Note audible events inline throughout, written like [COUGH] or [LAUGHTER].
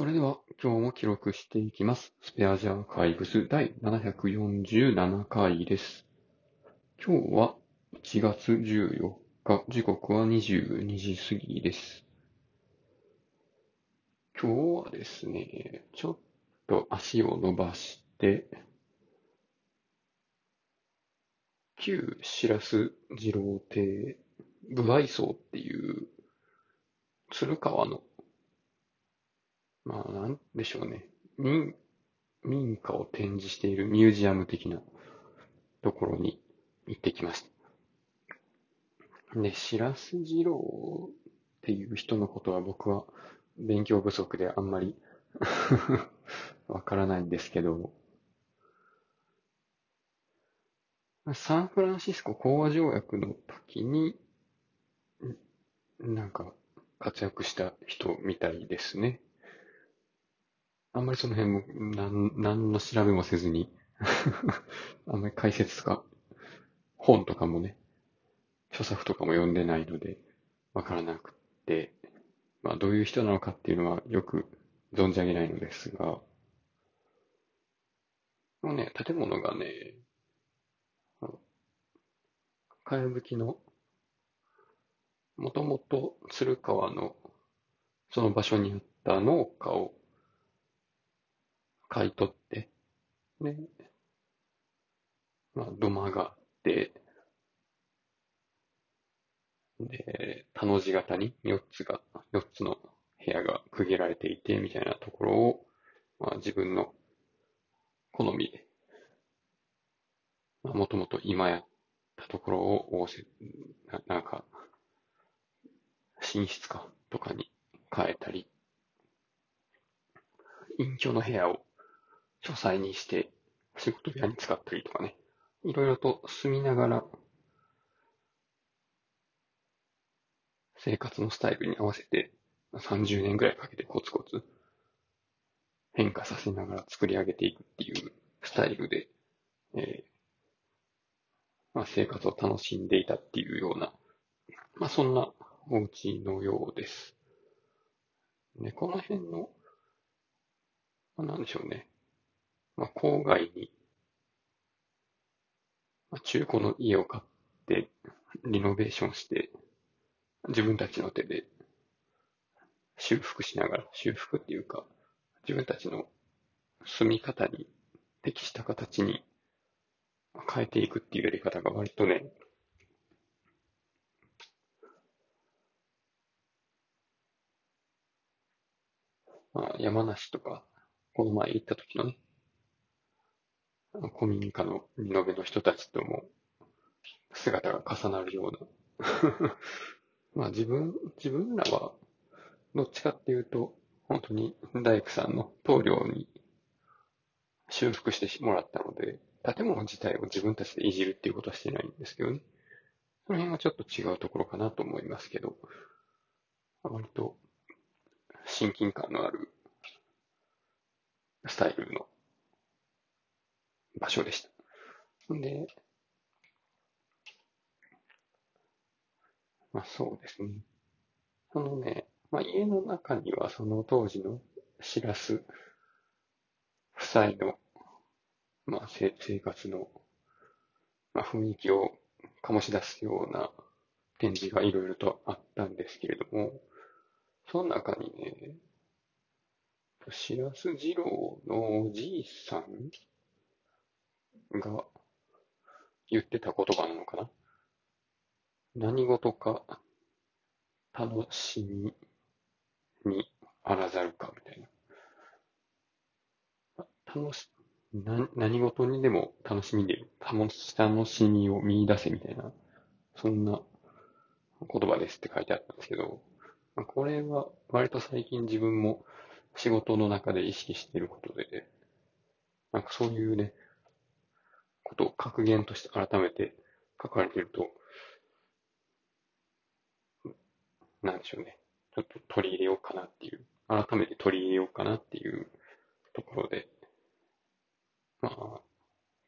それでは今日も記録していきます。スペアジャーカイブス第747回です。今日は1月14日、時刻は22時過ぎです。今日はですね、ちょっと足を伸ばして、旧白洲二郎亭部合荘っていう鶴川のまあ、なんでしょうね。民、民家を展示しているミュージアム的なところに行ってきました。で、白洲二郎っていう人のことは僕は勉強不足であんまり [LAUGHS] わからないんですけど、サンフランシスコ講和条約の時に、なんか活躍した人みたいですね。あんまりその辺も、なん、なんの調べもせずに [LAUGHS] あんまり解説とか、本とかもね、著作とかも読んでないので、わからなくて、まあどういう人なのかっていうのはよく存じ上げないのですが、もうね、建物がね、かやぶきの、もともと鶴川のその場所にあった農家を買い取って、で、まあ、土間があって、で、田の字型に4つが、4つの部屋が区切られていて、みたいなところを、まあ、自分の好みで、まあ、もともと今やったところを、ななんか、寝室か、とかに変えたり、隠居の部屋を書斎にして仕事部屋に使ったりとかね、いろいろと住みながら生活のスタイルに合わせて30年ぐらいかけてコツコツ変化させながら作り上げていくっていうスタイルで、えーまあ、生活を楽しんでいたっていうような、まあ、そんなお家のようです。で、この辺の、まあ、なんでしょうね。まあ、郊外に、まあ、中古の家を買って、リノベーションして、自分たちの手で修復しながら、修復っていうか、自分たちの住み方に適した形に変えていくっていうやり方が割とね、まあ、山梨とか、この前行った時のね、古民家のリノベの人たちとも姿が重なるような。[LAUGHS] まあ自分、自分らはどっちかっていうと、本当に大工さんの棟梁に修復してもらったので、建物自体を自分たちでいじるっていうことはしてないんですけどね。その辺はちょっと違うところかなと思いますけど、割と親近感のあるスタイルの場所でした。で、まあそうですね。そのね、まあ家の中にはその当時のシラス夫妻の、まあ生生活の、まあ、雰囲気を醸し出すような展示がいろいろとあったんですけれども、その中にね、白洲二郎のおじいさんが言ってた言葉なのかな？何事か楽しみにあらざるかみたいな。楽し、な何事にでも楽しみで、楽し楽しみを見出せみたいな、そんな言葉ですって書いてあったんですけど、これは割と最近自分も仕事の中で意識していることで、なんかそういうね、ことを格言として改めて書かれていると、なんでしょうね。ちょっと取り入れようかなっていう、改めて取り入れようかなっていうところで、まあ、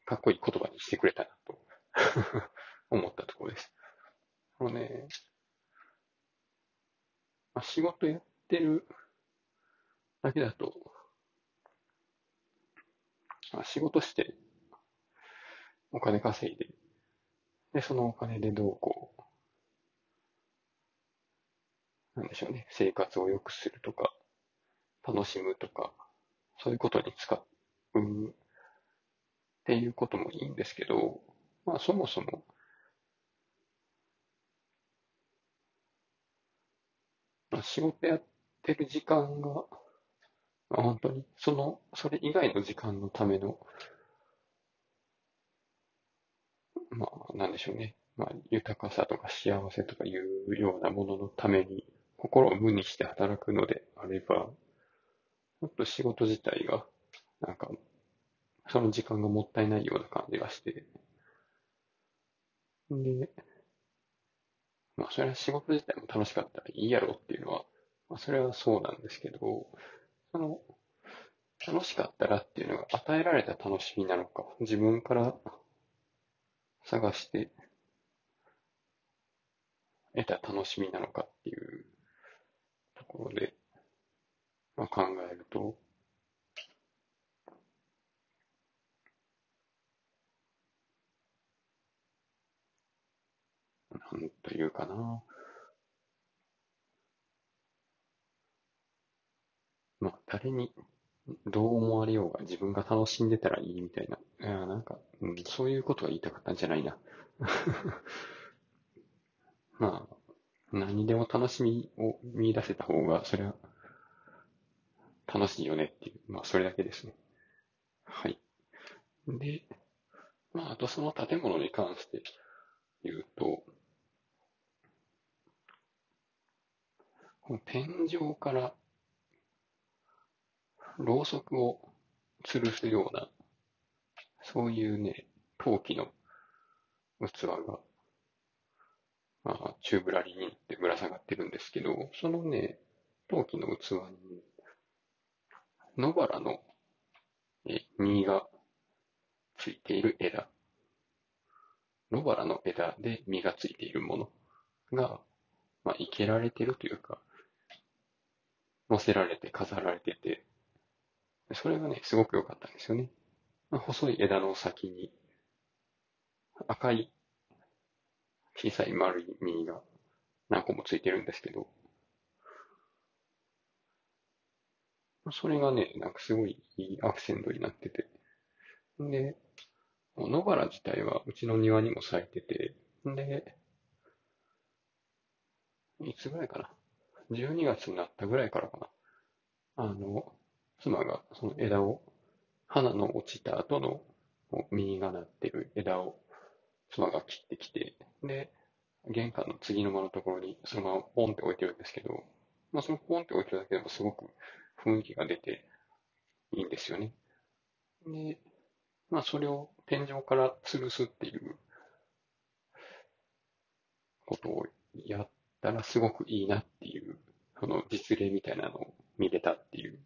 かっこいい言葉にしてくれたなと [LAUGHS] 思ったところです。あのね、まあ、仕事やってるだけだと、あ仕事して、お金稼いで、で、そのお金でどうこう、なんでしょうね、生活を良くするとか、楽しむとか、そういうことに使うっていうこともいいんですけど、まあそもそも、まあ、仕事やってる時間が、まあ、本当に、その、それ以外の時間のための、まあ、なんでしょうね。まあ、豊かさとか幸せとかいうようなもののために、心を無にして働くのであれば、もっと仕事自体が、なんか、その時間がもったいないような感じがして、で、まあ、それは仕事自体も楽しかったらいいやろっていうのは、まあ、それはそうなんですけど、その、楽しかったらっていうのが与えられた楽しみなのか、自分から探して得た楽しみなのかっていうところで、まあ、考えると、なんというかな。まあ、誰にどう思われようが自分が楽しんでたらいいみたいな。いや、なんか、うん、そういうことが言いたかったんじゃないな。[LAUGHS] まあ、何でも楽しみを見出せた方が、それは楽しいよねっていう、まあ、それだけですね。はい。で、まあ、あとその建物に関して言うと、この天井からろうそくを吊るすような、そういうね、陶器の器が、まあ、チューブラリーにってぶら下がってるんですけど、そのね、陶器の器に、野原の実がついている枝、野原の枝で実がついているものが、まあ、生けられてるというか、乗せられて飾られてて、それがね、すごく良かったんですよね。細い枝の先に、赤い小さい丸い実が何個もついてるんですけど、それがね、なんかすごいいいアクセントになってて。で、野原自体はうちの庭にも咲いてて、で、いつぐらいかな？12月になったぐらいからかな。あの、妻がその枝を、花の落ちた後の実がなってる枝を妻が切ってきて、で、玄関の次の間のところにそのままポンって置いてるんですけど、まあそのポンって置いてるだけでもすごく雰囲気が出ていいんですよね。で、まあそれを天井から吊るすっていうことをやったらすごくいいなっていう、その実例みたいなのを見れたっていう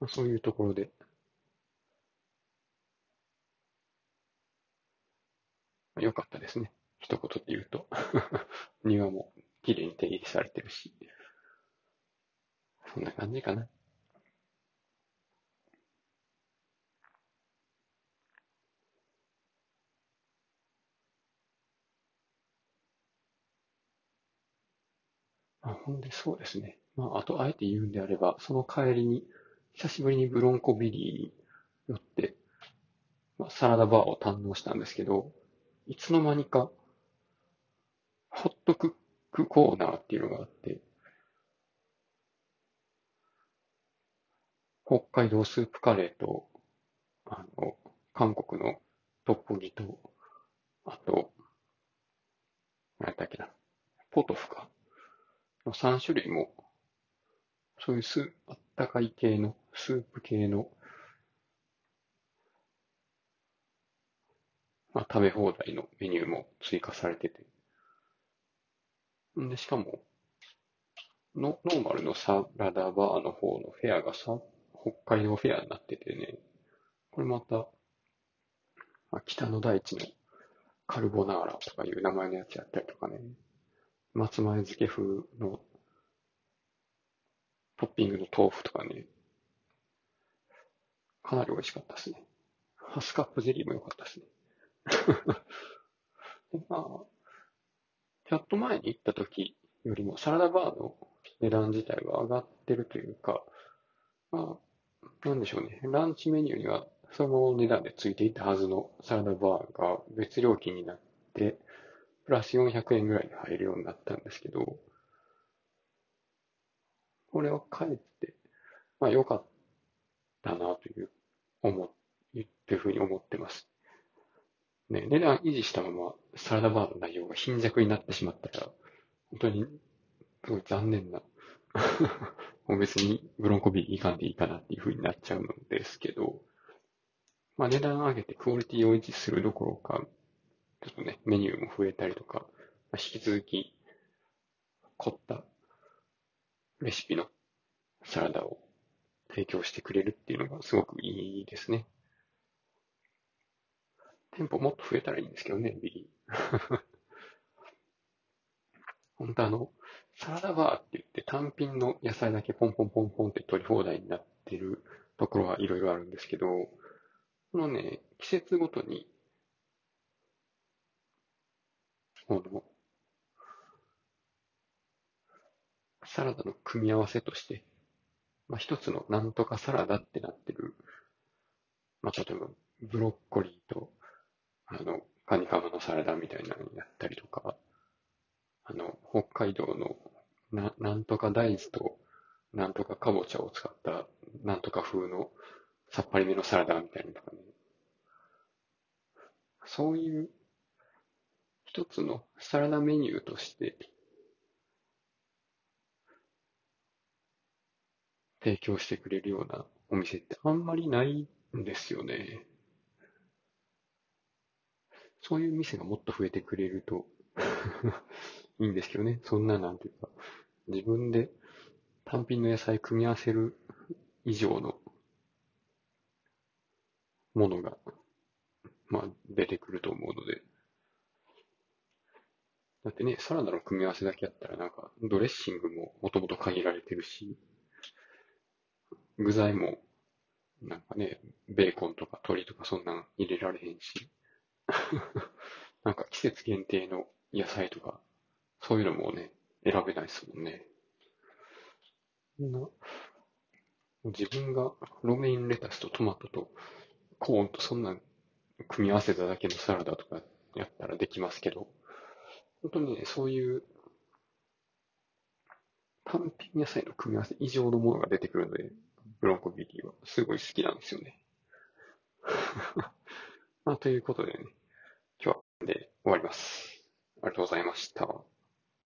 まあ、そういうところで、良かったですね。一言で言うと。[LAUGHS] 庭も綺麗に手入れされてるし。そんな感じかな。ほんでそうですね。まあ、あとあえて言うんであれば、その帰りに、久しぶりにブロンコビリー寄って、まあ、サラダバーを堪能したんですけど、いつの間にか、ホットクックコーナーっていうのがあって、北海道スープカレーと、あの、韓国のトッポギと、あと、何だっけな、ポトフか。の3種類も、そういうスあったかい系のスープ系の、まあ、食べ放題のメニューも追加されてて。んで、しかも、の、ノーマルのサラダバーの方のフェアがさ、北海道フェアになっててね、これまた、あ北の大地のカルボナーラとかいう名前のやつやったりとかね、松前漬け風のトッピングの豆腐とかね、かなり美味しかったですね。ハスカップゼリーも良かったですね。[LAUGHS] でまあ、ちょっと前に行った時よりもサラダバーの値段自体は上がってるというか、まあ、なんでしょうね。ランチメニューにはその値段でついていたはずのサラダバーが別料金になって、プラス400円ぐらいで入るようになったんですけど、これを帰って、まあ良かったなという、思、っていうふうに思ってます。ね、値段維持したままサラダバーの内容が貧弱になってしまったら、本当に、すごい残念なもう別にブロンコビーいかんでいいかなっていうふうになっちゃうのですけど、まあ値段上げてクオリティを維持するどころか、ちょっとね、メニューも増えたりとか、まあ、引き続き凝ったレシピのサラダを提供してくれるっていうのがすごくいいですね。店舗もっと増えたらいいんですけどね、ビリー。[LAUGHS] 本当あの、サラダバーって言って単品の野菜だけポンポンポンポンって取り放題になってるところはいろいろあるんですけど、このね、季節ごとに、この、サラダの組み合わせとして、まあ、一つのなんとかサラダってなってる、まあ、例えば、ブロッコリーと、あの、カニカマのサラダみたいなのになったりとか、あの、北海道のな、なんとか大豆と、なんとかかぼちゃを使った、なんとか風のさっぱりめのサラダみたいなのとかね。そういう一つのサラダメニューとして提供してくれるようなお店ってあんまりないんですよね。そういう店がもっと増えてくれると [LAUGHS] いいんですけどね。そんななんていうか、自分で単品の野菜組み合わせる以上のものが、まあ、出てくると思うので。だってね、サラダの組み合わせだけやったらなんか、ドレッシングももともと限られてるし、具材も、なんかね、ベーコンとか鶏とかそんなん入れられへんし、[LAUGHS] なんか季節限定の野菜とか、そういうのもね、選べないですもんね。な自分がロメインレタスとトマトとコーンとそんな組み合わせただけのサラダとかやったらできますけど、本当にね、そういう単品野菜の組み合わせ以上のものが出てくるので、ブロンコビリーはすごい好きなんですよね。[LAUGHS] まあ、ということでね、今日はで終わります。ありがとうございました。